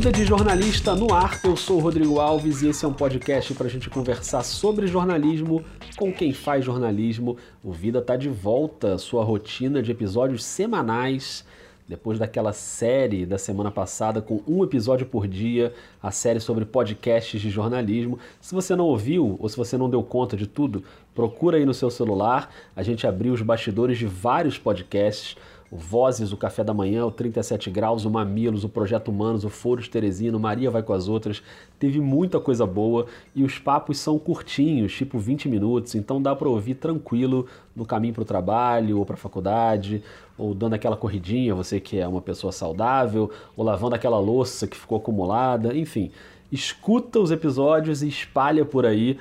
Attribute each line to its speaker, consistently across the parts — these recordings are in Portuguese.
Speaker 1: Vida de Jornalista no ar, eu sou o Rodrigo Alves e esse é um podcast para a gente conversar sobre jornalismo com quem faz jornalismo. O Vida tá de volta, sua rotina de episódios semanais depois daquela série da semana passada com um episódio por dia, a série sobre podcasts de jornalismo. Se você não ouviu ou se você não deu conta de tudo, procura aí no seu celular. A gente abriu os bastidores de vários podcasts o Vozes, o Café da Manhã, o 37 Graus, o Mamilos, o Projeto Humanos, o Foros Teresino, Maria Vai com as Outras. Teve muita coisa boa e os papos são curtinhos, tipo 20 minutos, então dá para ouvir tranquilo no caminho para o trabalho ou para a faculdade, ou dando aquela corridinha, você que é uma pessoa saudável, ou lavando aquela louça que ficou acumulada, enfim. Escuta os episódios e espalha por aí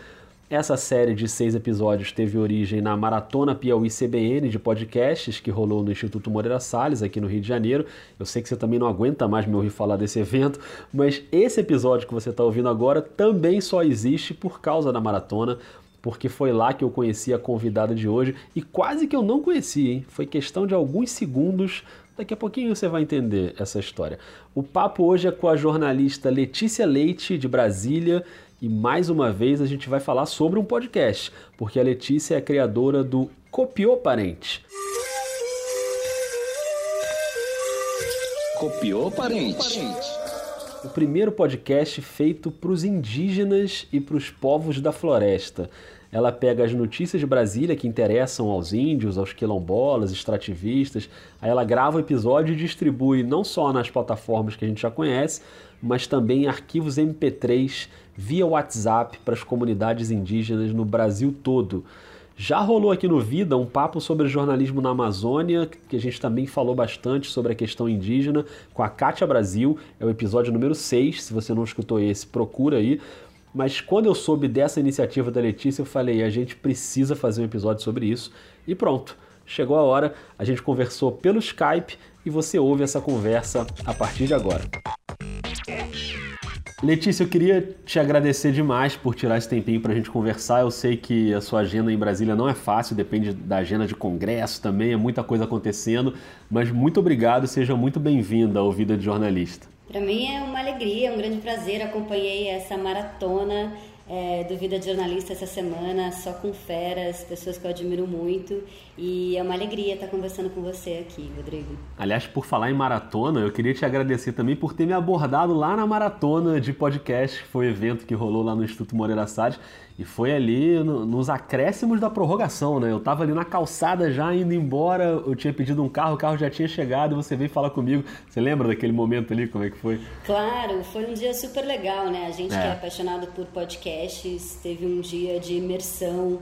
Speaker 1: essa série de seis episódios teve origem na Maratona Piauí CBN de podcasts que rolou no Instituto Moreira Salles, aqui no Rio de Janeiro. Eu sei que você também não aguenta mais me ouvir falar desse evento, mas esse episódio que você está ouvindo agora também só existe por causa da maratona, porque foi lá que eu conheci a convidada de hoje e quase que eu não conheci, hein? Foi questão de alguns segundos. Daqui a pouquinho você vai entender essa história. O papo hoje é com a jornalista Letícia Leite, de Brasília e mais uma vez a gente vai falar sobre um podcast, porque a Letícia é criadora do Copiou Parente.
Speaker 2: Copiou Parente.
Speaker 1: O primeiro podcast feito para os indígenas e para os povos da floresta. Ela pega as notícias de Brasília que interessam aos índios, aos quilombolas, extrativistas. Aí ela grava o episódio e distribui não só nas plataformas que a gente já conhece, mas também em arquivos MP3 via WhatsApp para as comunidades indígenas no Brasil todo. Já rolou aqui no Vida um papo sobre jornalismo na Amazônia, que a gente também falou bastante sobre a questão indígena, com a Kátia Brasil, é o episódio número 6, se você não escutou esse, procura aí. Mas quando eu soube dessa iniciativa da Letícia, eu falei, a gente precisa fazer um episódio sobre isso. E pronto, chegou a hora, a gente conversou pelo Skype e você ouve essa conversa a partir de agora. Letícia, eu queria te agradecer demais por tirar esse tempinho para a gente conversar. Eu sei que a sua agenda em Brasília não é fácil, depende da agenda de congresso também, é muita coisa acontecendo. Mas muito obrigado, seja muito bem-vinda ao Vida de Jornalista.
Speaker 3: Para mim é uma alegria, é um grande prazer. Acompanhei essa maratona é, do Vida de Jornalista essa semana, só com feras, pessoas que eu admiro muito. E é uma alegria estar conversando com você aqui, Rodrigo.
Speaker 1: Aliás, por falar em maratona, eu queria te agradecer também por ter me abordado lá na maratona de podcast, que foi o evento que rolou lá no Instituto Moreira Salles. E foi ali no, nos acréscimos da prorrogação, né? Eu tava ali na calçada já indo embora, eu tinha pedido um carro, o carro já tinha chegado e você veio falar comigo. Você lembra daquele momento ali, como é que foi?
Speaker 3: Claro, foi um dia super legal, né? A gente é. que é apaixonado por podcasts, teve um dia de imersão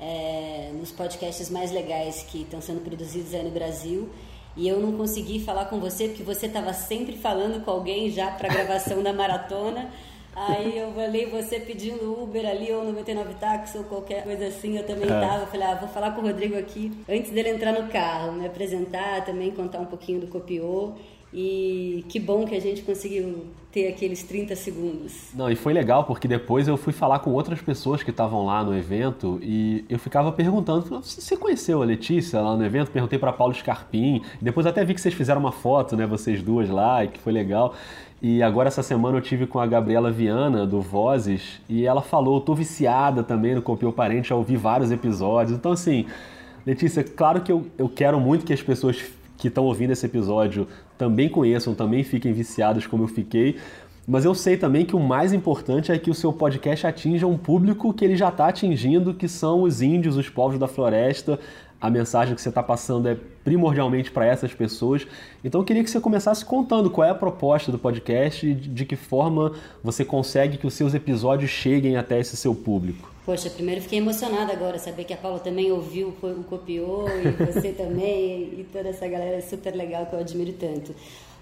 Speaker 3: é, nos podcasts mais legais que estão sendo produzidos aí no Brasil. E eu não consegui falar com você porque você estava sempre falando com alguém já para a gravação da maratona. Aí eu falei, você pedindo Uber ali, ou 99 táxi, ou qualquer coisa assim, eu também é. tava. Falei, ah, vou falar com o Rodrigo aqui antes dele entrar no carro, me apresentar, também contar um pouquinho do Copiou. E que bom que a gente conseguiu ter aqueles 30 segundos.
Speaker 1: Não, e foi legal porque depois eu fui falar com outras pessoas que estavam lá no evento e eu ficava perguntando: você conheceu a Letícia lá no evento? Perguntei para Paulo Scarpim. Depois até vi que vocês fizeram uma foto, né, vocês duas lá, e que foi legal. E agora essa semana eu tive com a Gabriela Viana do Vozes e ela falou, tô viciada também no Copiou Parente, já ouvi vários episódios. Então assim, Letícia, claro que eu, eu quero muito que as pessoas que estão ouvindo esse episódio também conheçam, também fiquem viciados como eu fiquei. Mas eu sei também que o mais importante é que o seu podcast atinja um público que ele já está atingindo, que são os índios, os povos da floresta, a mensagem que você está passando é primordialmente para essas pessoas. Então eu queria que você começasse contando qual é a proposta do podcast e de que forma você consegue que os seus episódios cheguem até esse seu público.
Speaker 3: Poxa, primeiro fiquei emocionada agora, saber que a Paula também ouviu, copiou, e você também, e toda essa galera super legal que eu admiro tanto.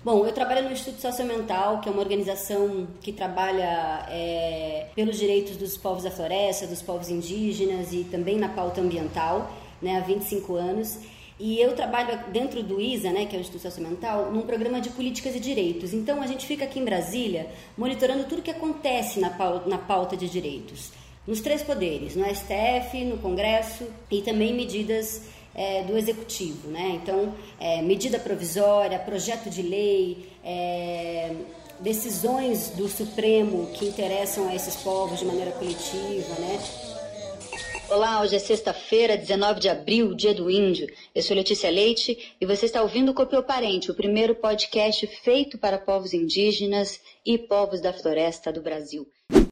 Speaker 3: Bom, eu trabalho no Instituto Socioambiental, que é uma organização que trabalha é, pelos direitos dos povos da floresta, dos povos indígenas e também na pauta ambiental né, há 25 anos. E eu trabalho dentro do ISA, né, que é o Instituto Socioambiental, num programa de políticas e direitos. Então a gente fica aqui em Brasília monitorando tudo que acontece na pauta, na pauta de direitos, nos três poderes, no STF, no Congresso e também medidas é, do Executivo. Né? Então, é, medida provisória, projeto de lei, é, decisões do Supremo que interessam a esses povos de maneira coletiva, né?
Speaker 2: Olá, hoje é sexta-feira, 19 de abril, dia do índio. Eu sou Letícia Leite e você está ouvindo o Copiou Parente, o primeiro podcast feito para povos indígenas e povos da floresta do Brasil.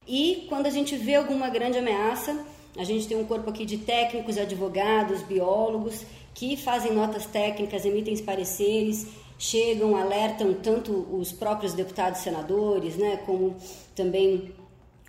Speaker 3: E quando a gente vê alguma grande ameaça, a gente tem um corpo aqui de técnicos, advogados, biólogos que fazem notas técnicas, emitem pareceres, chegam, alertam tanto os próprios deputados e senadores, né, como também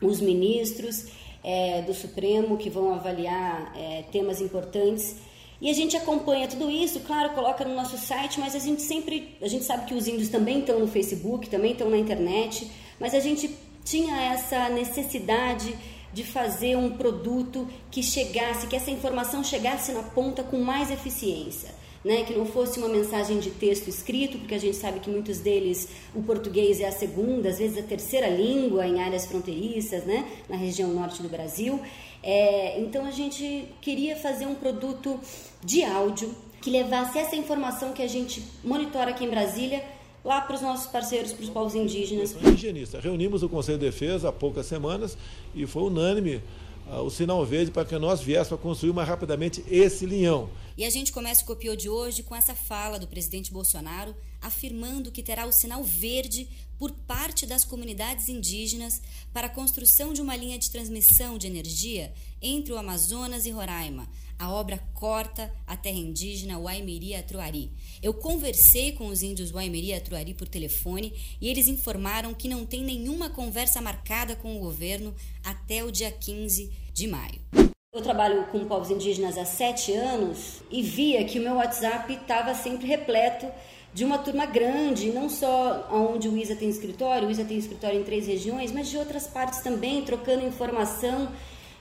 Speaker 3: os ministros é, do Supremo que vão avaliar é, temas importantes. E a gente acompanha tudo isso, claro, coloca no nosso site, mas a gente sempre, a gente sabe que os índios também estão no Facebook, também estão na internet, mas a gente tinha essa necessidade de fazer um produto que chegasse, que essa informação chegasse na ponta com mais eficiência. Né, que não fosse uma mensagem de texto escrito, porque a gente sabe que muitos deles o português é a segunda, às vezes a terceira língua em áreas fronteiriças, né, na região norte do Brasil. É, então a gente queria fazer um produto de áudio que levasse essa informação que a gente monitora aqui em Brasília lá para os nossos parceiros, para os povos indígenas.
Speaker 4: Indigenista. Reunimos o Conselho de Defesa há poucas semanas e foi unânime uh, o sinal verde para que nós viéssemos a construir mais rapidamente esse linhão.
Speaker 5: E a gente começa o Copiou de hoje com essa fala do presidente Bolsonaro afirmando que terá o sinal verde por parte das comunidades indígenas para a construção de uma linha de transmissão de energia entre o Amazonas e Roraima, a obra corta a terra indígena Waimiri Atruari. Eu conversei com os índios Waimiri Atruari por telefone e eles informaram que não tem nenhuma conversa marcada com o governo até o dia 15 de maio.
Speaker 3: Eu trabalho com povos indígenas há sete anos e via que o meu WhatsApp estava sempre repleto de uma turma grande, não só onde o ISA tem escritório, o ISA tem escritório em três regiões, mas de outras partes também, trocando informação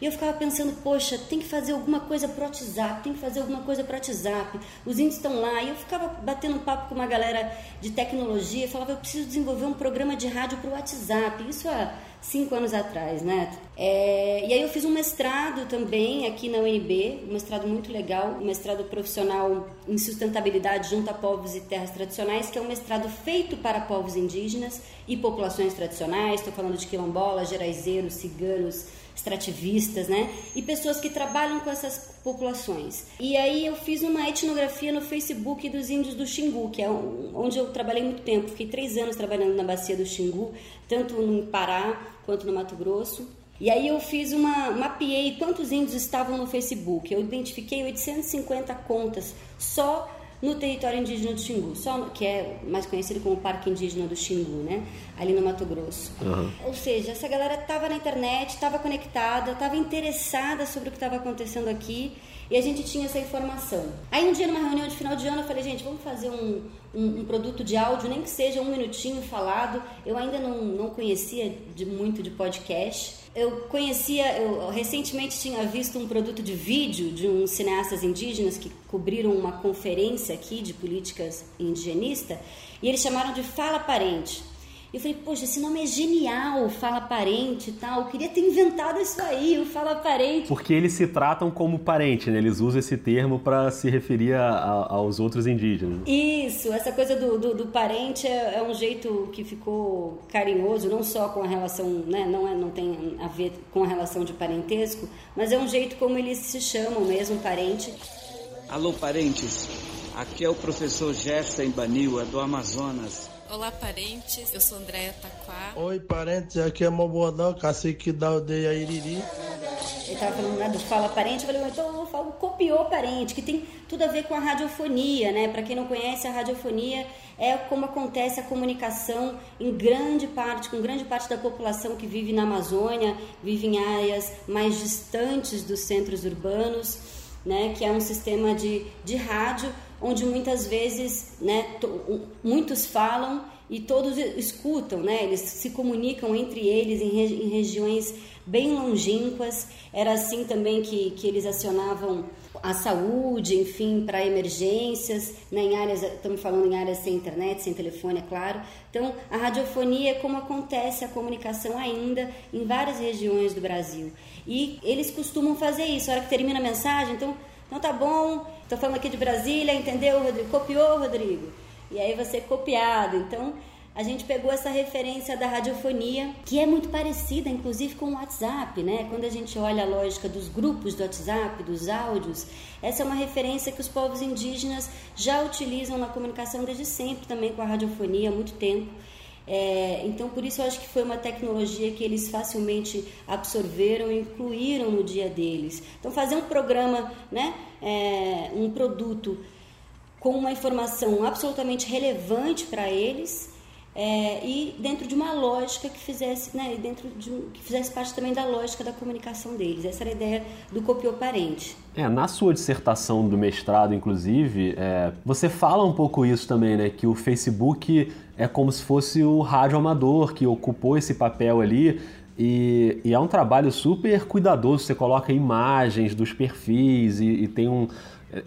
Speaker 3: e eu ficava pensando, poxa, tem que fazer alguma coisa pro WhatsApp, tem que fazer alguma coisa pro WhatsApp. Os índios estão lá. E eu ficava batendo um papo com uma galera de tecnologia, falava, eu preciso desenvolver um programa de rádio pro WhatsApp. Isso há cinco anos atrás, né? É, e aí eu fiz um mestrado também aqui na UNB, um mestrado muito legal, um mestrado profissional em sustentabilidade junto a povos e terras tradicionais, que é um mestrado feito para povos indígenas e populações tradicionais. Estou falando de quilombolas, geraizeiros, ciganos, extrativistas, né? E pessoas que trabalham com essas populações. E aí eu fiz uma etnografia no Facebook dos índios do Xingu, que é onde eu trabalhei muito tempo. Fiquei três anos trabalhando na bacia do Xingu, tanto no Pará quanto no Mato Grosso. E aí eu fiz uma, mapeei quantos índios estavam no Facebook. Eu identifiquei 850 contas só no território indígena do Xingu, só que é mais conhecido como Parque Indígena do Xingu, né? Ali no Mato Grosso. Uhum. Ou seja, essa galera estava na internet, estava conectada, estava interessada sobre o que estava acontecendo aqui e a gente tinha essa informação. Aí um dia numa reunião de final de ano eu falei, gente, vamos fazer um, um, um produto de áudio, nem que seja um minutinho falado. Eu ainda não, não conhecia de, muito de podcast eu conhecia, eu recentemente tinha visto um produto de vídeo de uns cineastas indígenas que cobriram uma conferência aqui de políticas indigenista e eles chamaram de Fala Parente. E eu falei, poxa, esse nome é genial, Fala Parente e tal. Eu queria ter inventado isso aí, o Fala Parente.
Speaker 1: Porque eles se tratam como parente, né? Eles usam esse termo para se referir a, a, aos outros indígenas.
Speaker 3: Isso, essa coisa do, do, do parente é, é, um jeito que ficou carinhoso, não só com a relação, né? Não, é, não tem a ver com a relação de parentesco, mas é um jeito como eles se chamam mesmo, parente.
Speaker 6: Alô, parentes. Aqui é o professor Gerson Banil, é do Amazonas.
Speaker 7: Olá, parentes. Eu sou Andréia Taquá.
Speaker 8: Oi, parentes. Aqui é Mobodão, cacique da aldeia Iriri.
Speaker 3: Ele estava falando né, do Fala Parente. Eu falei, então eu falo copiou parente, que tem tudo a ver com a radiofonia, né? Para quem não conhece, a radiofonia é como acontece a comunicação em grande parte, com grande parte da população que vive na Amazônia, vive em áreas mais distantes dos centros urbanos, né? Que é um sistema de, de rádio onde muitas vezes né, muitos falam e todos escutam, né? eles se comunicam entre eles em, regi em regiões bem longínquas. Era assim também que, que eles acionavam a saúde, enfim, para emergências, né, em áreas, estamos falando em áreas sem internet, sem telefone, é claro. Então, a radiofonia é como acontece a comunicação ainda em várias regiões do Brasil. E eles costumam fazer isso, a hora que termina a mensagem, então então tá bom, estou falando aqui de Brasília, entendeu, Rodrigo? Copiou, Rodrigo? E aí você é copiado. Então a gente pegou essa referência da radiofonia, que é muito parecida, inclusive, com o WhatsApp, né? Quando a gente olha a lógica dos grupos do WhatsApp, dos áudios, essa é uma referência que os povos indígenas já utilizam na comunicação desde sempre, também com a radiofonia, há muito tempo. É, então, por isso eu acho que foi uma tecnologia que eles facilmente absorveram e incluíram no dia deles. Então, fazer um programa, né, é, um produto com uma informação absolutamente relevante para eles é, e dentro de uma lógica que fizesse, né, dentro de que fizesse parte também da lógica da comunicação deles. Essa era a ideia do copioparente.
Speaker 1: É, na sua dissertação do mestrado, inclusive, é, você fala um pouco isso também, né? Que o Facebook é como se fosse o rádio amador que ocupou esse papel ali. E, e é um trabalho super cuidadoso. Você coloca imagens dos perfis e, e tem um,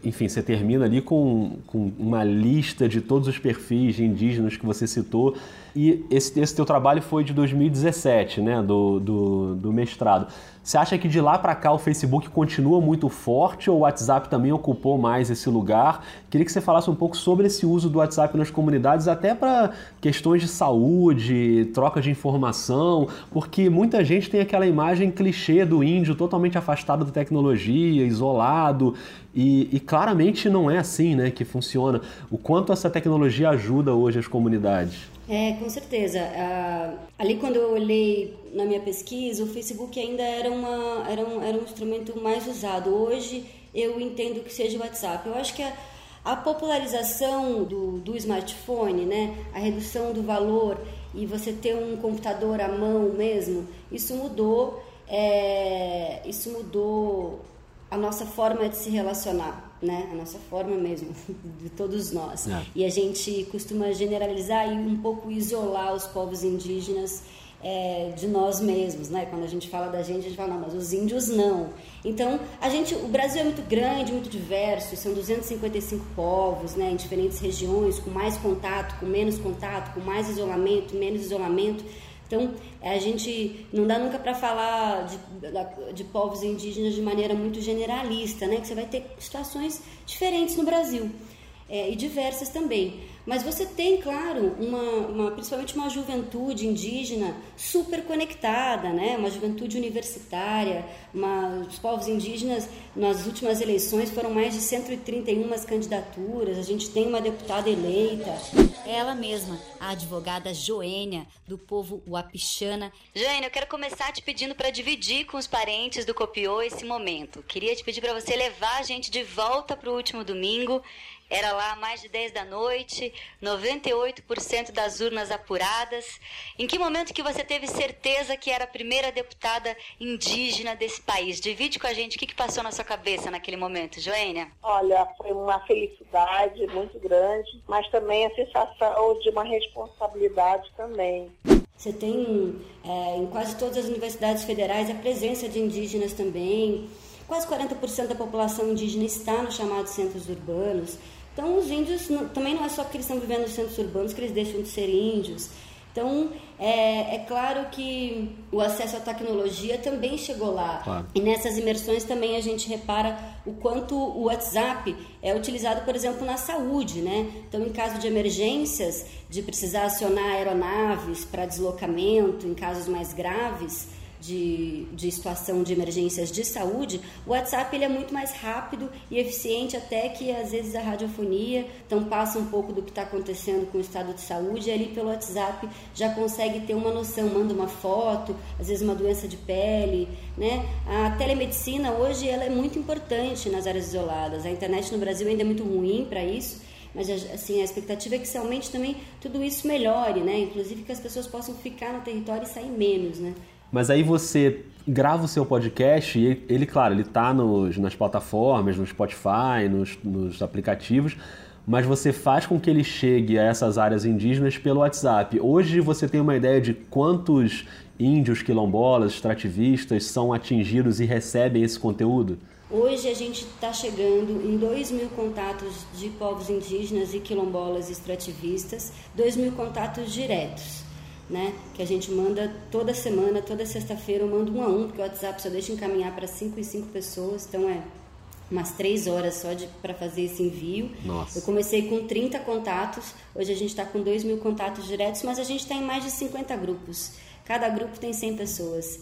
Speaker 1: enfim, você termina ali com, com uma lista de todos os perfis indígenas que você citou. E esse, esse teu trabalho foi de 2017, né, do, do, do mestrado. Você acha que de lá para cá o Facebook continua muito forte ou o WhatsApp também ocupou mais esse lugar? Queria que você falasse um pouco sobre esse uso do WhatsApp nas comunidades, até para questões de saúde, troca de informação, porque muita gente tem aquela imagem clichê do índio totalmente afastado da tecnologia, isolado, e, e claramente não é assim né, que funciona. O quanto essa tecnologia ajuda hoje as comunidades?
Speaker 3: É, com certeza. Ah, ali quando eu olhei na minha pesquisa, o Facebook ainda era, uma, era, um, era um instrumento mais usado. Hoje eu entendo que seja o WhatsApp. Eu acho que a, a popularização do, do smartphone, né, a redução do valor e você ter um computador à mão mesmo, isso mudou, é, isso mudou a nossa forma de se relacionar né? A nossa forma mesmo, de todos nós. É. E a gente costuma generalizar e um pouco isolar os povos indígenas é, de nós mesmos, né? Quando a gente fala da gente, a gente fala, não, mas os índios não. Então, a gente, o Brasil é muito grande, muito diverso, são 255 povos, né? Em diferentes regiões, com mais contato, com menos contato, com mais isolamento, menos isolamento. Então, a gente não dá nunca para falar de, de, povos indígenas de maneira muito generalista, né? Que você vai ter situações diferentes no Brasil é, e diversas também. Mas você tem, claro, uma, uma, principalmente uma juventude indígena super conectada, né? uma juventude universitária. Uma, os povos indígenas, nas últimas eleições, foram mais de 131 candidaturas. A gente tem uma deputada eleita.
Speaker 5: É ela mesma, a advogada Joênia, do povo Wapixana. Joênia, eu quero começar te pedindo para dividir com os parentes do Copiou esse momento. Queria te pedir para você levar a gente de volta para o último domingo era lá mais de 10 da noite, 98% das urnas apuradas. Em que momento que você teve certeza que era a primeira deputada indígena desse país? Divide com a gente o que, que passou na sua cabeça naquele momento, Joênia.
Speaker 9: Olha, foi uma felicidade muito grande, mas também a sensação de uma responsabilidade também.
Speaker 3: Você tem é, em quase todas as universidades federais a presença de indígenas também. Quase 40% da população indígena está nos chamados centros urbanos. Então, os índios não, também não é só porque eles estão vivendo nos centros urbanos que eles deixam de ser índios. Então, é, é, claro que o acesso à tecnologia também chegou lá. Claro. E nessas imersões também a gente repara o quanto o WhatsApp é utilizado, por exemplo, na saúde, né? Então, em caso de emergências, de precisar acionar aeronaves para deslocamento, em casos mais graves, de, de situação de emergências de saúde, o WhatsApp ele é muito mais rápido e eficiente até que às vezes a radiofonia, então passa um pouco do que está acontecendo com o estado de saúde e ali pelo WhatsApp já consegue ter uma noção, manda uma foto, às vezes uma doença de pele, né? A telemedicina hoje ela é muito importante nas áreas isoladas, a internet no Brasil ainda é muito ruim para isso, mas assim a expectativa é que realmente também tudo isso melhore, né? Inclusive que as pessoas possam ficar no território e sair menos, né?
Speaker 1: Mas aí você grava o seu podcast e ele, claro, ele está nas plataformas, no Spotify, nos, nos aplicativos, mas você faz com que ele chegue a essas áreas indígenas pelo WhatsApp. Hoje você tem uma ideia de quantos índios, quilombolas, extrativistas são atingidos e recebem esse conteúdo?
Speaker 3: Hoje a gente está chegando em 2 mil contatos de povos indígenas e quilombolas extrativistas, 2 mil contatos diretos né? Que a gente manda toda semana, toda sexta-feira, eu mando um a um, porque o WhatsApp só deixa encaminhar para cinco e cinco pessoas, então é umas três horas só para fazer esse envio.
Speaker 1: Nossa.
Speaker 3: Eu comecei com 30 contatos, hoje a gente está com 2 mil contatos diretos, mas a gente está em mais de 50 grupos. Cada grupo tem 100 pessoas.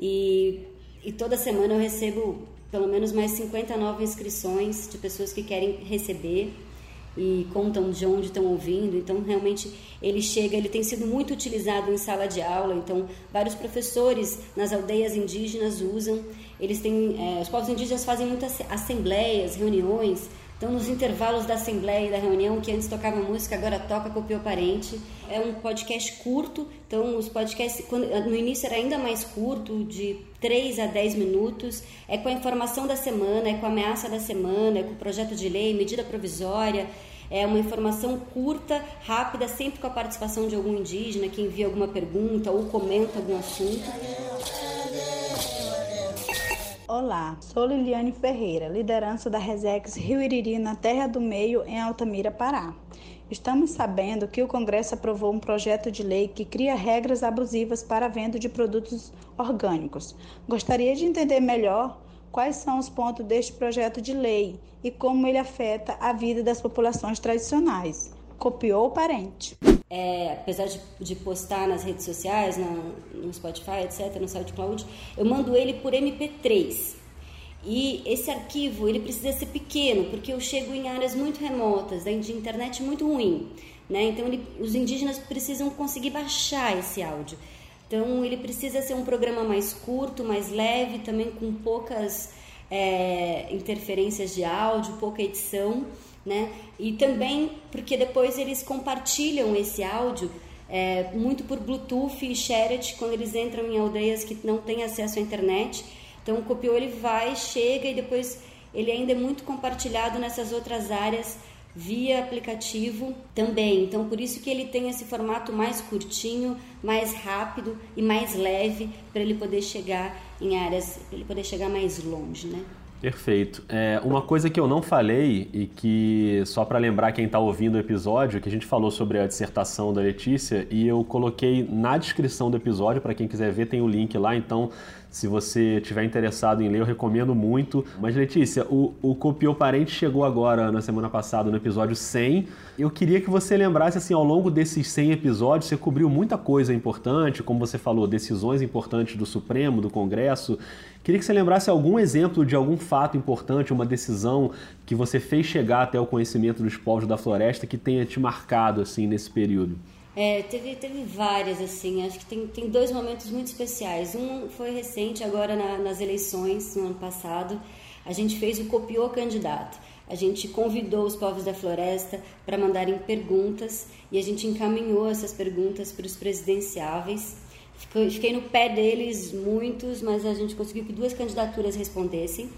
Speaker 3: E, e toda semana eu recebo pelo menos mais 50 novas inscrições de pessoas que querem receber e contam de onde estão ouvindo. Então, realmente, ele chega, ele tem sido muito utilizado em sala de aula. Então, vários professores nas aldeias indígenas usam. Eles têm, é, os povos indígenas fazem muitas assembleias, reuniões. Então, nos intervalos da assembleia e da reunião, que antes tocava música, agora toca copiou parente. É um podcast curto, então os podcasts, quando, no início era ainda mais curto, de 3 a 10 minutos. É com a informação da semana, é com a ameaça da semana, é com o projeto de lei, medida provisória. É uma informação curta, rápida, sempre com a participação de algum indígena que envia alguma pergunta ou comenta algum assunto.
Speaker 10: Olá, sou Liliane Ferreira, liderança da Resex Rio Iriri na Terra do Meio, em Altamira, Pará. Estamos sabendo que o Congresso aprovou um projeto de lei que cria regras abusivas para a venda de produtos orgânicos. Gostaria de entender melhor quais são os pontos deste projeto de lei e como ele afeta a vida das populações tradicionais. Copiou o parente.
Speaker 3: É, apesar de, de, postar nas redes sociais, no Spotify, etc., no SoundCloud, eu mando ele por MP3. E esse arquivo ele precisa ser pequeno, porque eu chego em áreas muito remotas, de internet muito ruim. Né? Então, ele, os indígenas precisam conseguir baixar esse áudio. Então, ele precisa ser um programa mais curto, mais leve, também com poucas é, interferências de áudio, pouca edição né? E também porque depois eles compartilham esse áudio é, muito por Bluetooth e Shared quando eles entram em aldeias que não têm acesso à internet. Então o copiou ele vai, chega e depois ele ainda é muito compartilhado nessas outras áreas via aplicativo também. Então por isso que ele tem esse formato mais curtinho, mais rápido e mais leve para ele poder chegar em áreas, ele poder chegar mais longe, né?
Speaker 1: Perfeito. É, uma coisa que eu não falei e que, só para lembrar quem está ouvindo o episódio, que a gente falou sobre a dissertação da Letícia e eu coloquei na descrição do episódio, para quem quiser ver, tem o link lá, então se você tiver interessado em ler, eu recomendo muito. Mas Letícia, o, o Copiou Parente chegou agora na semana passada no episódio 100. Eu queria que você lembrasse assim, ao longo desses 100 episódios, você cobriu muita coisa importante, como você falou, decisões importantes do Supremo, do Congresso. Queria que você lembrasse algum exemplo de algum fato importante, uma decisão que você fez chegar até o conhecimento dos povos da floresta que tenha te marcado assim nesse período.
Speaker 3: É, teve, teve várias, assim, acho que tem, tem dois momentos muito especiais. Um foi recente, agora na, nas eleições, no ano passado, a gente fez o Copiou Candidato. A gente convidou os povos da floresta para mandarem perguntas e a gente encaminhou essas perguntas para os presidenciáveis Fiquei no pé deles, muitos, mas a gente conseguiu que duas candidaturas respondessem.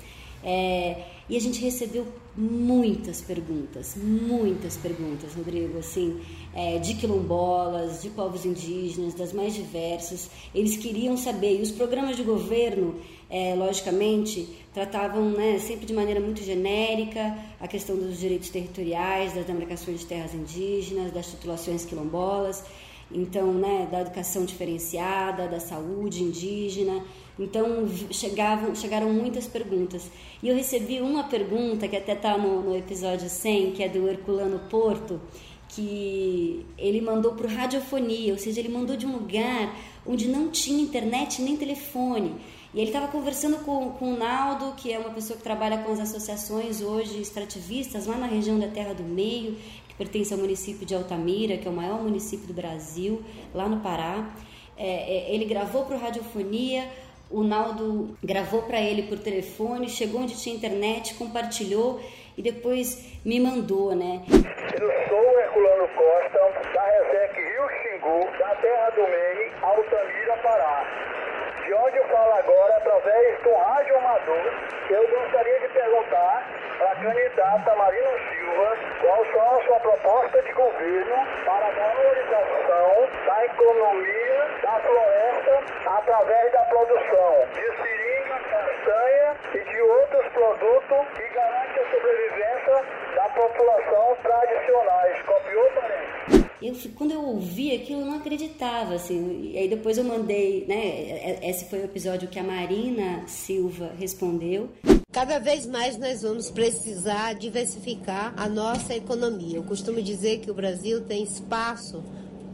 Speaker 3: É, e a gente recebeu muitas perguntas, muitas perguntas, Rodrigo, assim, é, de quilombolas, de povos indígenas, das mais diversas. Eles queriam saber, e os programas de governo, é, logicamente, tratavam né, sempre de maneira muito genérica a questão dos direitos territoriais, das demarcações de terras indígenas, das titulações quilombolas então, né, da educação diferenciada, da saúde indígena. Então, chegavam, chegaram muitas perguntas. E eu recebi uma pergunta, que até está no, no episódio 100, que é do Herculano Porto, que ele mandou para radiofonia, ou seja, ele mandou de um lugar onde não tinha internet nem telefone. E ele estava conversando com, com o Naldo, que é uma pessoa que trabalha com as associações hoje extrativistas lá na região da Terra do Meio, pertence ao município de Altamira, que é o maior município do Brasil, lá no Pará. É, é, ele gravou para o Radiofonia, o Naldo gravou para ele por telefone, chegou onde tinha internet, compartilhou e depois me mandou, né?
Speaker 11: Eu sou Herculano Costa, da Resec Rio Xingu, da Terra do Meio, Altamira, Pará de onde eu falo agora, através do rádio amador, eu gostaria de perguntar para a candidata Marina Silva qual são a sua proposta de governo para a valorização da economia da floresta através da produção de seringa, castanha e de outros produtos que garante a sobrevivência da população tradicionais. Copiou, parente?
Speaker 3: Eu, quando eu ouvi aquilo, eu não acreditava, assim. E aí depois eu mandei, né? Esse foi o episódio que a Marina Silva respondeu.
Speaker 12: Cada vez mais nós vamos precisar diversificar a nossa economia. Eu costumo dizer que o Brasil tem espaço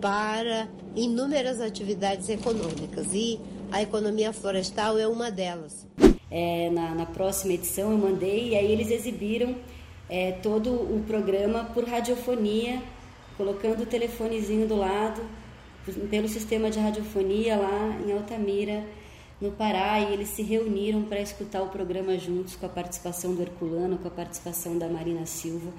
Speaker 12: para inúmeras atividades econômicas e a economia florestal é uma delas.
Speaker 3: É, na, na, próxima edição eu mandei e aí eles exibiram é, todo o programa por radiofonia, colocando o telefonezinho do lado, pelo sistema de radiofonia lá em Altamira no Pará e eles se reuniram para escutar o programa juntos com a participação do Herculano, com a participação da Marina Silva.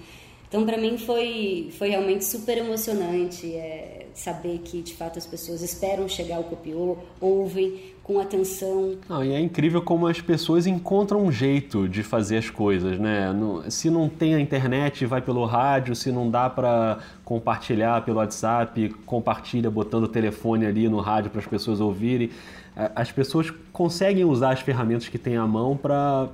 Speaker 3: Então, para mim, foi, foi realmente super emocionante é, saber que, de fato, as pessoas esperam chegar ao copiô, ouvem com atenção.
Speaker 1: Não, e é incrível como as pessoas encontram um jeito de fazer as coisas, né? No, se não tem a internet, vai pelo rádio, se não dá para compartilhar pelo WhatsApp, compartilha botando o telefone ali no rádio para as pessoas ouvirem as pessoas conseguem usar as ferramentas que têm à mão para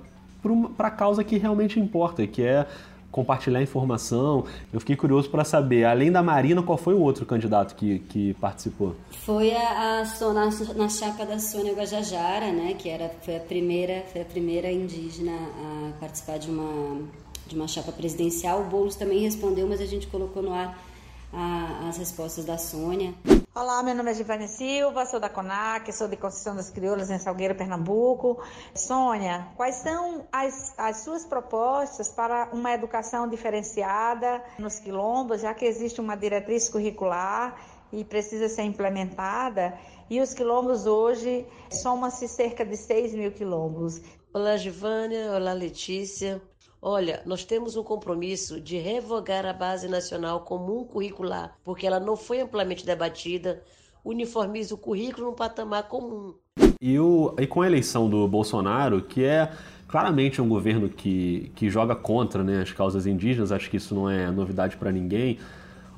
Speaker 1: a causa que realmente importa, que é compartilhar informação. Eu fiquei curioso para saber, além da Marina, qual foi o outro candidato que, que participou?
Speaker 3: Foi a, a na, na chapa da Sônia Guajajara, né, que era, foi, a primeira, foi a primeira indígena a participar de uma, de uma chapa presidencial. O Boulos também respondeu, mas a gente colocou no ar a, as respostas da Sônia.
Speaker 13: Olá, meu nome é Givane Silva, sou da CONAC, sou de Conceição das Crioulas em Salgueiro, Pernambuco. Sônia, quais são as, as suas propostas para uma educação diferenciada nos quilombos, já que existe uma diretriz curricular e precisa ser implementada? E os quilombos hoje somam-se cerca de 6 mil quilombos.
Speaker 14: Olá, Givânia. Olá, Letícia. Olha, nós temos um compromisso de revogar a Base Nacional Comum Curricular, porque ela não foi amplamente debatida, uniformiza o currículo num patamar comum.
Speaker 1: E, o, e com a eleição do Bolsonaro, que é claramente um governo que, que joga contra né, as causas indígenas, acho que isso não é novidade para ninguém.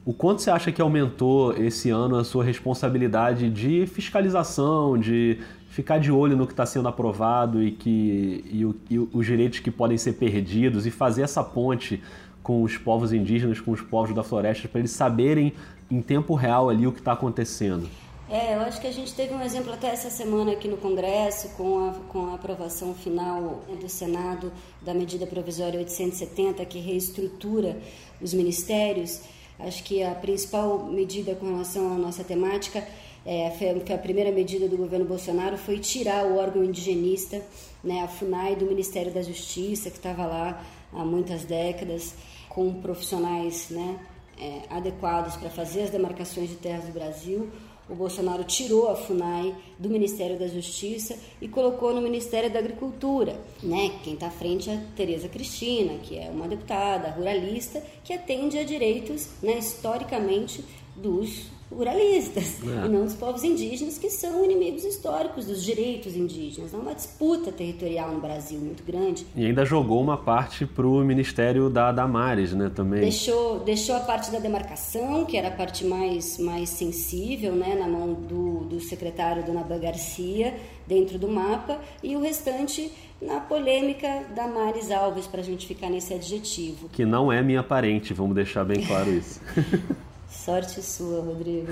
Speaker 1: O quanto você acha que aumentou esse ano a sua responsabilidade de fiscalização, de ficar de olho no que está sendo aprovado e, que, e, o, e os direitos que podem ser perdidos e fazer essa ponte com os povos indígenas, com os povos da floresta, para eles saberem em tempo real ali o que está acontecendo.
Speaker 3: É, eu acho que a gente teve um exemplo até essa semana aqui no Congresso, com a, com a aprovação final do Senado da medida provisória 870, que reestrutura os ministérios. Acho que a principal medida com relação à nossa temática é, foi a primeira medida do governo Bolsonaro foi tirar o órgão indigenista, né, a FUNAI do Ministério da Justiça, que estava lá há muitas décadas, com profissionais né, é, adequados para fazer as demarcações de terras do Brasil. O Bolsonaro tirou a FUNAI do Ministério da Justiça e colocou no Ministério da Agricultura. Né? Quem está à frente é a Tereza Cristina, que é uma deputada ruralista que atende a direitos né, historicamente dos ruralistas é. e não dos povos indígenas, que são inimigos históricos dos direitos indígenas. Há uma disputa territorial no Brasil muito grande.
Speaker 1: E ainda jogou uma parte para o Ministério da Damares, né, também.
Speaker 3: Deixou, deixou a parte da demarcação, que era a parte mais, mais sensível, né, na mão do, do secretário Dona Garcia, dentro do mapa, e o restante na polêmica da Maris Alves, para a gente ficar nesse adjetivo.
Speaker 1: Que não é minha parente, vamos deixar bem claro isso.
Speaker 3: Sorte sua, Rodrigo.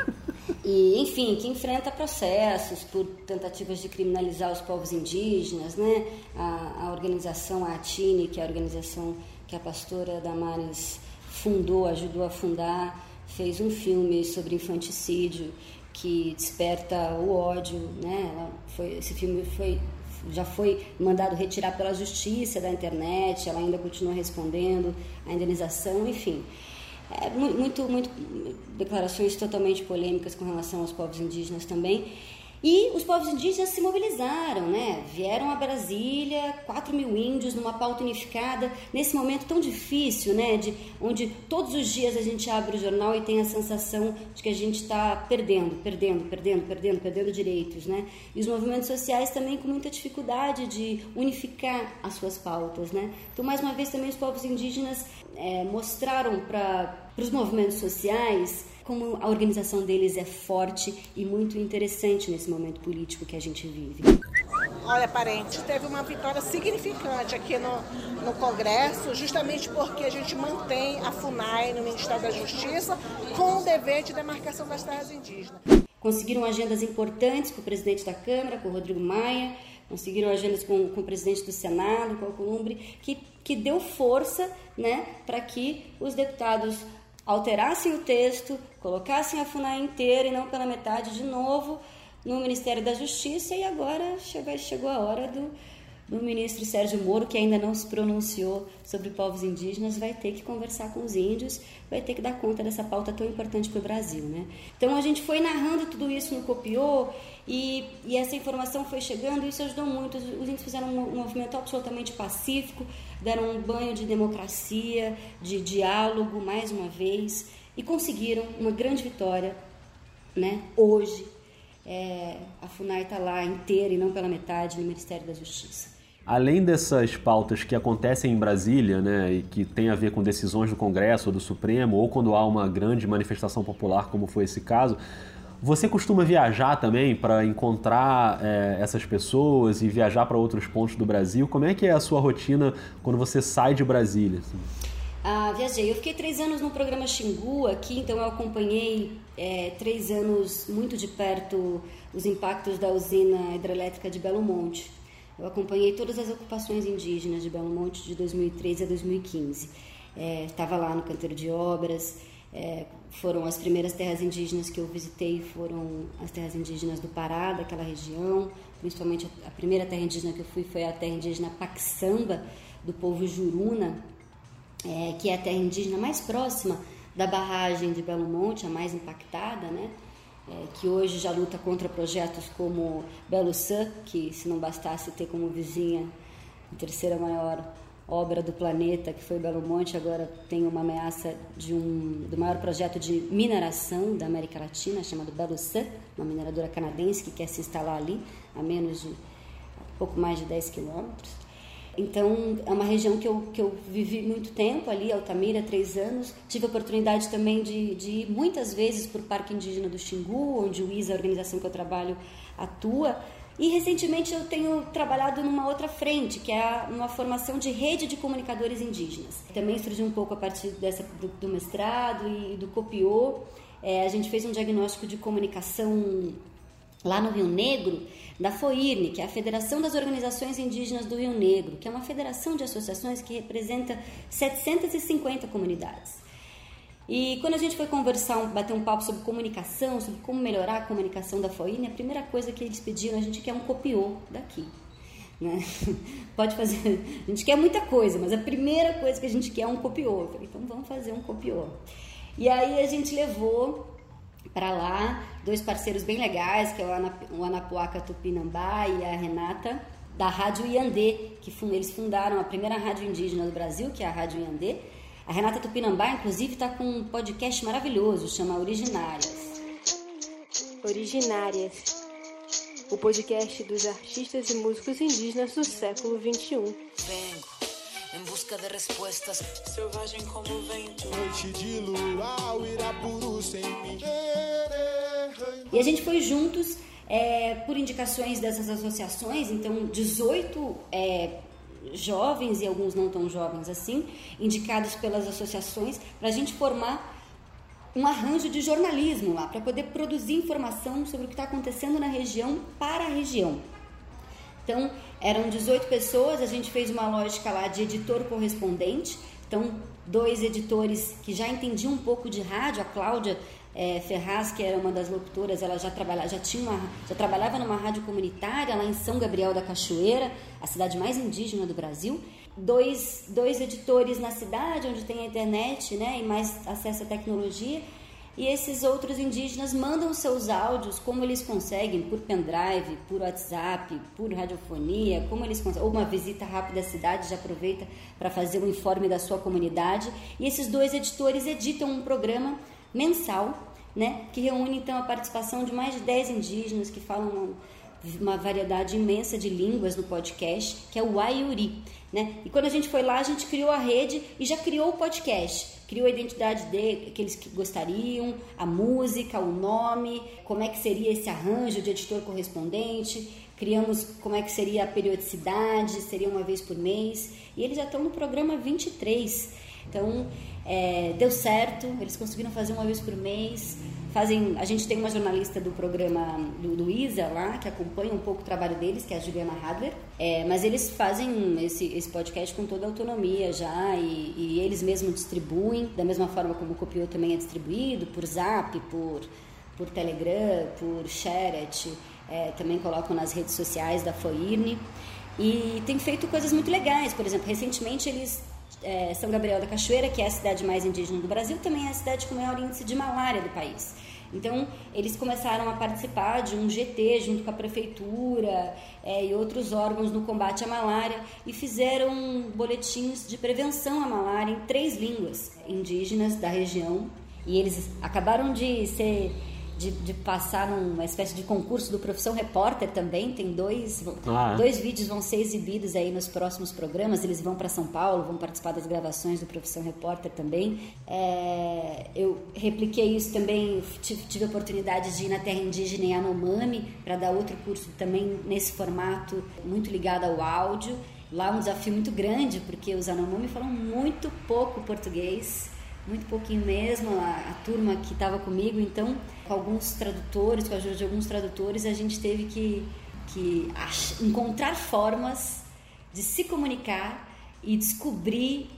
Speaker 3: e, enfim, que enfrenta processos por tentativas de criminalizar os povos indígenas, né? A, a organização Atine, que é a organização que a pastora Damares fundou, ajudou a fundar, fez um filme sobre infanticídio que desperta o ódio, né? Foi, esse filme foi já foi mandado retirar pela justiça da internet, ela ainda continua respondendo a indenização, enfim é, muito, muito declarações totalmente polêmicas com relação aos povos indígenas também. E os povos indígenas se mobilizaram, né? Vieram a Brasília, 4 mil índios numa pauta unificada, nesse momento tão difícil, né? De, onde todos os dias a gente abre o jornal e tem a sensação de que a gente está perdendo, perdendo, perdendo, perdendo, perdendo direitos, né? E os movimentos sociais também com muita dificuldade de unificar as suas pautas, né? Então, mais uma vez, também os povos indígenas é, mostraram para os movimentos sociais como a organização deles é forte e muito interessante nesse momento político que a gente vive.
Speaker 15: Olha, parente, teve uma vitória significante aqui no, no Congresso, justamente porque a gente mantém a FUNAI no Ministério da Justiça com o dever de demarcação das terras indígenas.
Speaker 3: Conseguiram agendas importantes com o presidente da Câmara, com o Rodrigo Maia, conseguiram agendas com, com o presidente do Senado, com o Columbre, que, que deu força né, para que os deputados alterassem o texto, colocassem a FUNAI inteira e não pela metade de novo no Ministério da Justiça e agora chegou, chegou a hora do, do ministro Sérgio Moro, que ainda não se pronunciou sobre povos indígenas, vai ter que conversar com os índios, vai ter que dar conta dessa pauta tão importante para o Brasil. Né? Então a gente foi narrando tudo isso no Copiou e, e essa informação foi chegando e isso ajudou muito. Os, índios fizeram um, um movimento absolutamente pacífico, deram um banho de democracia, de diálogo, mais uma vez, e conseguiram uma grande vitória né, hoje. É, a FUNAI está lá inteira e não pela metade no Ministério da Justiça.
Speaker 1: Além dessas pautas que acontecem em Brasília, né, e que tem a ver com decisões do Congresso ou do Supremo, ou quando há uma grande manifestação popular, como foi esse caso, você costuma viajar também para encontrar é, essas pessoas e viajar para outros pontos do Brasil? Como é que é a sua rotina quando você sai de Brasília? Assim?
Speaker 3: Ah, viajei. Eu fiquei três anos no programa Xingu aqui, então eu acompanhei é, três anos muito de perto os impactos da usina hidrelétrica de Belo Monte. Eu acompanhei todas as ocupações indígenas de Belo Monte de 2013 a 2015. É, estava lá no canteiro de obras. É, foram as primeiras terras indígenas que eu visitei foram as terras indígenas do Pará, daquela região. Principalmente a primeira terra indígena que eu fui foi a terra indígena Paxamba, do povo Juruna, é, que é a terra indígena mais próxima da barragem de Belo Monte, a mais impactada, né? é, que hoje já luta contra projetos como Belo Sun, que se não bastasse ter como vizinha a terceira maior obra do planeta, que foi Belo Monte, agora tem uma ameaça de um, do maior projeto de mineração da América Latina, chamado Belo Sun, uma mineradora canadense que quer se instalar ali, a menos de a pouco mais de 10 quilômetros. Então, é uma região que eu, que eu vivi muito tempo ali, Altamira, três anos. Tive a oportunidade também de, de ir muitas vezes para o Parque Indígena do Xingu, onde o ISA, a organização que eu trabalho, atua. E recentemente eu tenho trabalhado numa outra frente, que é uma formação de rede de comunicadores indígenas. Também surgiu um pouco a partir dessa, do, do mestrado e do COPIO. É, a gente fez um diagnóstico de comunicação lá no Rio Negro, da FOIRNE, que é a Federação das Organizações Indígenas do Rio Negro, que é uma federação de associações que representa 750 comunidades. E quando a gente foi conversar, bater um papo sobre comunicação, sobre como melhorar a comunicação da FOIRNE, a primeira coisa que eles pediram a gente quer um copiô daqui. Né? Pode fazer, a gente quer muita coisa, mas a primeira coisa que a gente quer é um copiô. Eu falei, então vamos fazer um copiô. E aí a gente levou para lá, dois parceiros bem legais, que é o Anapuaca Tupinambá e a Renata, da Rádio Iandê, que eles fundaram a primeira rádio indígena do Brasil, que é a Rádio Iandê. A Renata Tupinambá, inclusive, está com um podcast maravilhoso, chama Originárias.
Speaker 16: Originárias, o podcast dos artistas e músicos indígenas do século XXI. Vengo em busca de respostas. Selvagem como vento. Noite de
Speaker 3: luau, Irapuru sem mim. E a gente foi juntos é, por indicações dessas associações, então 18 é, jovens e alguns não tão jovens assim, indicados pelas associações, para a gente formar um arranjo de jornalismo lá, para poder produzir informação sobre o que está acontecendo na região para a região. Então, eram 18 pessoas, a gente fez uma lógica lá de editor correspondente. Então, dois editores que já entendiam um pouco de rádio, a Cláudia é, Ferraz, que era uma das locutoras, ela já, trabalha, já, tinha uma, já trabalhava numa rádio comunitária lá em São Gabriel da Cachoeira, a cidade mais indígena do Brasil. Dois, dois editores na cidade, onde tem a internet né, e mais acesso à tecnologia e esses outros indígenas mandam seus áudios, como eles conseguem, por pendrive, por WhatsApp, por radiofonia, como eles conseguem, ou uma visita rápida à cidade, já aproveita para fazer um informe da sua comunidade. E esses dois editores editam um programa mensal, né, que reúne então a participação de mais de 10 indígenas que falam uma, variedade imensa de línguas no podcast, que é o Ayuri. Né? E quando a gente foi lá, a gente criou a rede e já criou o podcast criou a identidade de que gostariam, a música, o nome, como é que seria esse arranjo de editor correspondente, criamos como é que seria a periodicidade, seria uma vez por mês, e eles já estão no programa 23. Então, é, deu certo, eles conseguiram fazer uma vez por mês, fazem. A gente tem uma jornalista do programa do, do ISA lá, que acompanha um pouco o trabalho deles, que é a Juliana Hadler. É, mas eles fazem esse, esse podcast com toda a autonomia já e, e eles mesmos distribuem, da mesma forma como o Copiou também é distribuído, por Zap, por, por Telegram, por Sharet. É, também colocam nas redes sociais da FOIRNE. E tem feito coisas muito legais. Por exemplo, recentemente eles é, São Gabriel da Cachoeira, que é a cidade mais indígena do Brasil, também é a cidade com maior índice de malária do país. Então, eles começaram a participar de um GT junto com a prefeitura é, e outros órgãos no combate à malária e fizeram boletins de prevenção à malária em três línguas indígenas da região. E eles acabaram de ser de, de, passar numa espécie de concurso do Profissão Repórter também. Tem dois, ah, é? dois vídeos vão ser exibidos aí nos próximos programas. Eles vão para São Paulo, vão participar das gravações do Profissão Repórter também. É, eu repliquei isso também, tive, tive a oportunidade de ir na terra indígena em Anomami para dar outro curso também nesse formato muito ligado ao áudio. Lá um desafio muito grande, porque os Anomami falam muito pouco português muito pouquinho mesmo, a, a turma que estava comigo, então, com alguns tradutores, com a ajuda de alguns tradutores, a gente teve que, que encontrar formas de se comunicar e descobrir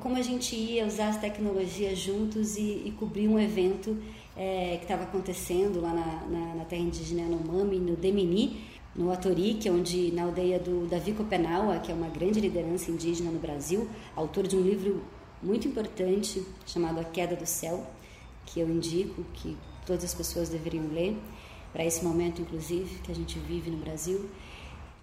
Speaker 3: como a gente ia usar as tecnologias juntos e, e cobrir um evento é, que estava acontecendo lá na, na, na, terra indígena Yanomami, no Demini, no Atorique, onde na aldeia do Davi Copenaua, que é uma grande liderança indígena no Brasil, autor de um livro muito importante chamado A Queda do Céu, que eu indico que todas as pessoas deveriam ler, para esse momento, inclusive, que a gente vive no Brasil.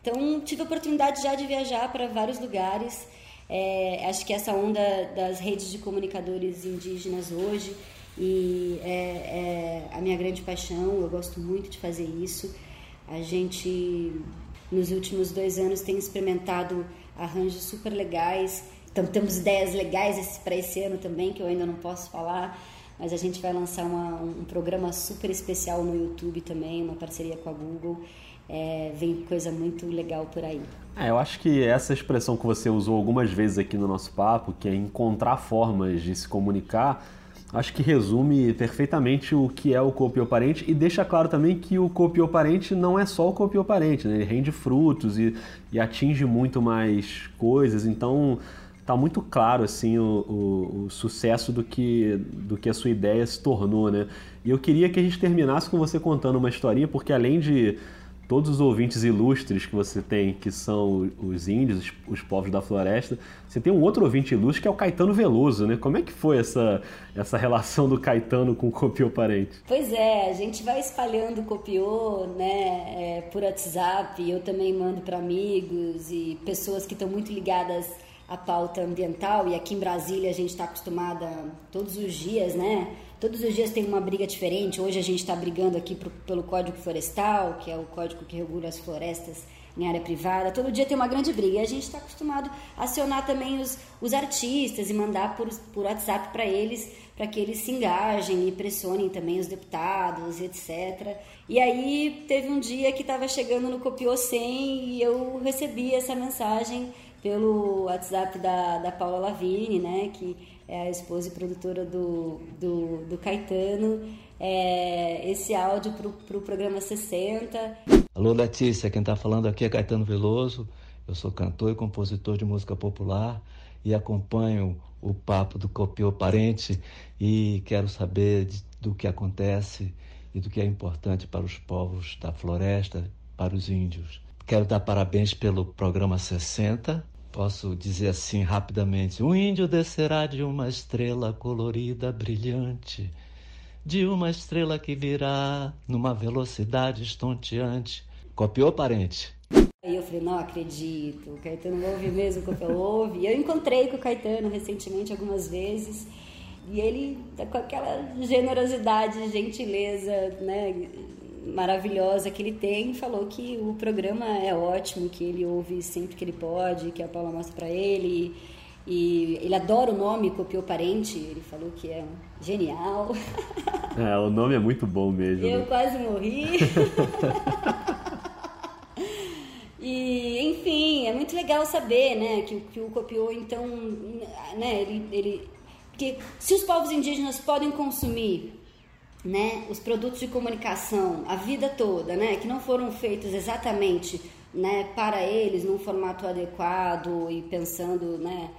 Speaker 3: Então, tive a oportunidade já de viajar para vários lugares. É, acho que essa onda das redes de comunicadores indígenas hoje e é, é a minha grande paixão. Eu gosto muito de fazer isso. A gente, nos últimos dois anos, tem experimentado arranjos super legais então temos ideias legais para esse ano também, que eu ainda não posso falar, mas a gente vai lançar uma, um programa super especial no YouTube também, uma parceria com a Google. É, vem coisa muito legal por aí.
Speaker 1: É, eu acho que essa expressão que você usou algumas vezes aqui no nosso papo, que é encontrar formas de se comunicar, acho que resume perfeitamente o que é o copioparente e deixa claro também que o copioparente não é só o copioparente, né? ele rende frutos e, e atinge muito mais coisas, então tá muito claro assim o, o, o, sucesso do que, do que a sua ideia se tornou, né? E eu queria que a gente terminasse com você contando uma historinha, porque além de todos os ouvintes ilustres que você tem, que são os índios, os, os povos da floresta, você tem um outro ouvinte ilustre que é o Caetano Veloso, né? Como é que foi essa, essa relação do Caetano com o Copiô Parente?
Speaker 3: Pois é, a gente vai espalhando o Copiô, né, é, por WhatsApp, eu também mando para amigos e pessoas que estão muito ligadas a pauta ambiental e aqui em Brasília a gente está acostumada todos os dias, né? Todos os dias tem uma briga diferente. Hoje a gente está brigando aqui pro, pelo Código Florestal, que é o código que regula as florestas em área privada. Todo dia tem uma grande briga. E a gente está acostumado a acionar também os, os artistas e mandar por, por WhatsApp para eles, para que eles se engajem e pressionem também os deputados, etc. E aí teve um dia que estava chegando no Copiou 100 e eu recebi essa mensagem pelo WhatsApp da, da Paula Lavigne, né, que é a esposa e produtora do, do, do Caetano, é, esse áudio para o pro programa 60.
Speaker 17: Alô, Letícia, quem está falando aqui é Caetano Veloso. Eu sou cantor e compositor de música popular e acompanho o papo do Copiou Parente e quero saber de, do que acontece e do que é importante para os povos da floresta, para os índios. Quero dar parabéns pelo programa 60. Posso dizer assim rapidamente: o índio descerá de uma estrela colorida, brilhante, de uma estrela que virá numa velocidade estonteante. Copiou, parente?
Speaker 3: Aí eu falei, não acredito, o Caetano ouve mesmo o que eu ouve. E eu encontrei com o Caetano recentemente algumas vezes. E ele, com aquela generosidade, gentileza, né, maravilhosa que ele tem, falou que o programa é ótimo, que ele ouve sempre que ele pode, que a Paula mostra para ele. E ele adora o nome Copiou Parente, ele falou que é genial.
Speaker 1: É, o nome é muito bom mesmo.
Speaker 3: Eu né? quase morri. e, enfim, é muito legal saber, né, que, que o Copiou, então, né, ele, ele... Porque se os povos indígenas podem consumir né, os produtos de comunicação a vida toda, né, que não foram feitos exatamente né, para eles num formato adequado e pensando, né,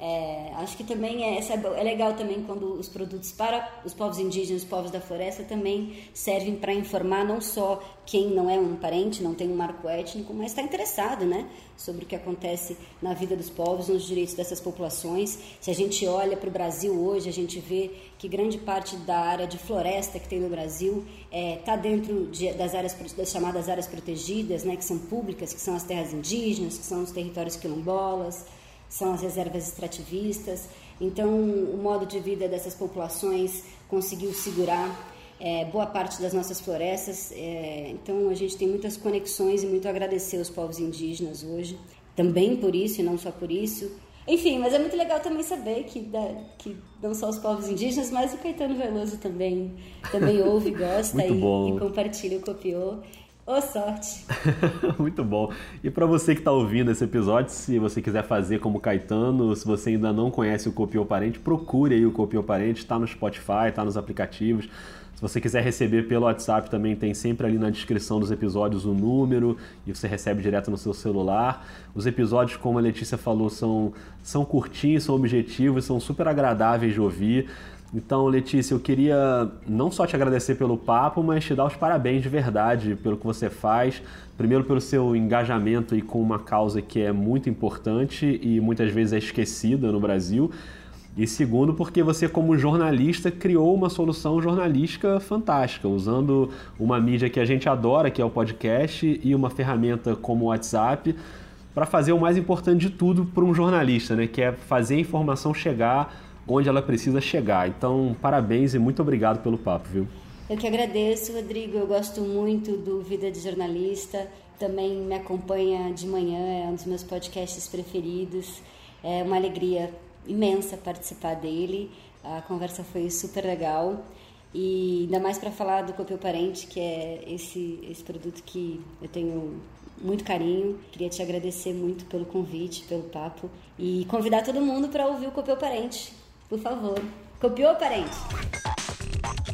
Speaker 3: é, acho que também é, é, legal também quando os produtos para os povos indígenas, os povos da floresta também servem para informar não só quem não é um parente, não tem um marco étnico, mas está interessado, né, sobre o que acontece na vida dos povos, nos direitos dessas populações. Se a gente olha para o Brasil hoje, a gente vê que grande parte da área de floresta que tem no Brasil está é, tá dentro de, das áreas das chamadas áreas protegidas, né, que são públicas, que são as terras indígenas, que são os territórios quilombolas são as reservas extrativistas. Então, o modo de vida dessas populações conseguiu segurar é, boa parte das nossas florestas. É, então, a gente tem muitas conexões e muito agradecer aos povos indígenas hoje. Também por isso e não só por isso. Enfim, mas é muito legal também saber que, da, que não só os povos indígenas, mas o Caetano Veloso também, também ouve, gosta e, e, compartilha, copiou. Ô, sorte!
Speaker 1: Muito bom. E para você que está ouvindo esse episódio, se você quiser fazer como Caetano, se você ainda não conhece o Copiou Parente, procure aí o Copiou Parente, está no Spotify, está nos aplicativos. Se você quiser receber pelo WhatsApp, também tem sempre ali na descrição dos episódios o número e você recebe direto no seu celular. Os episódios, como a Letícia falou, são, são curtinhos, são objetivos, são super agradáveis de ouvir. Então, Letícia, eu queria não só te agradecer pelo papo, mas te dar os parabéns de verdade pelo que você faz. Primeiro, pelo seu engajamento e com uma causa que é muito importante e muitas vezes é esquecida no Brasil. E segundo, porque você, como jornalista, criou uma solução jornalística fantástica, usando uma mídia que a gente adora, que é o podcast, e uma ferramenta como o WhatsApp, para fazer o mais importante de tudo para um jornalista, né? que é fazer a informação chegar onde ela precisa chegar. Então, parabéns e muito obrigado pelo papo, viu?
Speaker 3: Eu que agradeço, Rodrigo. Eu gosto muito do Vida de Jornalista. Também me acompanha de manhã, é um dos meus podcasts preferidos. É uma alegria imensa participar dele. A conversa foi super legal. E ainda mais para falar do Copio Parente, que é esse, esse produto que eu tenho muito carinho. Queria te agradecer muito pelo convite, pelo papo e convidar todo mundo para ouvir o Copio Parente. Por favor. Copiou, parente?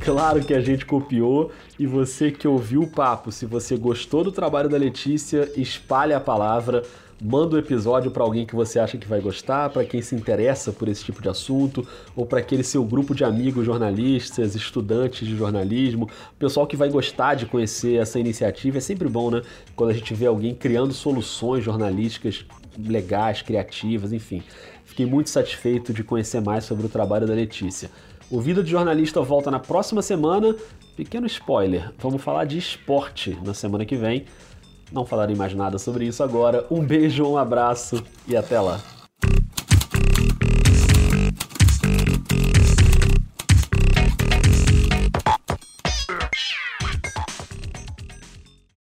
Speaker 1: Claro que a gente copiou e você que ouviu o papo, se você gostou do trabalho da Letícia, espalhe a palavra, manda o um episódio para alguém que você acha que vai gostar, para quem se interessa por esse tipo de assunto, ou para aquele seu grupo de amigos jornalistas, estudantes de jornalismo, pessoal que vai gostar de conhecer essa iniciativa. É sempre bom, né? Quando a gente vê alguém criando soluções jornalísticas legais, criativas, enfim. Fiquei muito satisfeito de conhecer mais sobre o trabalho da Letícia. O Vida de Jornalista volta na próxima semana. Pequeno spoiler, vamos falar de esporte na semana que vem. Não falarei mais nada sobre isso agora. Um beijo, um abraço e até lá.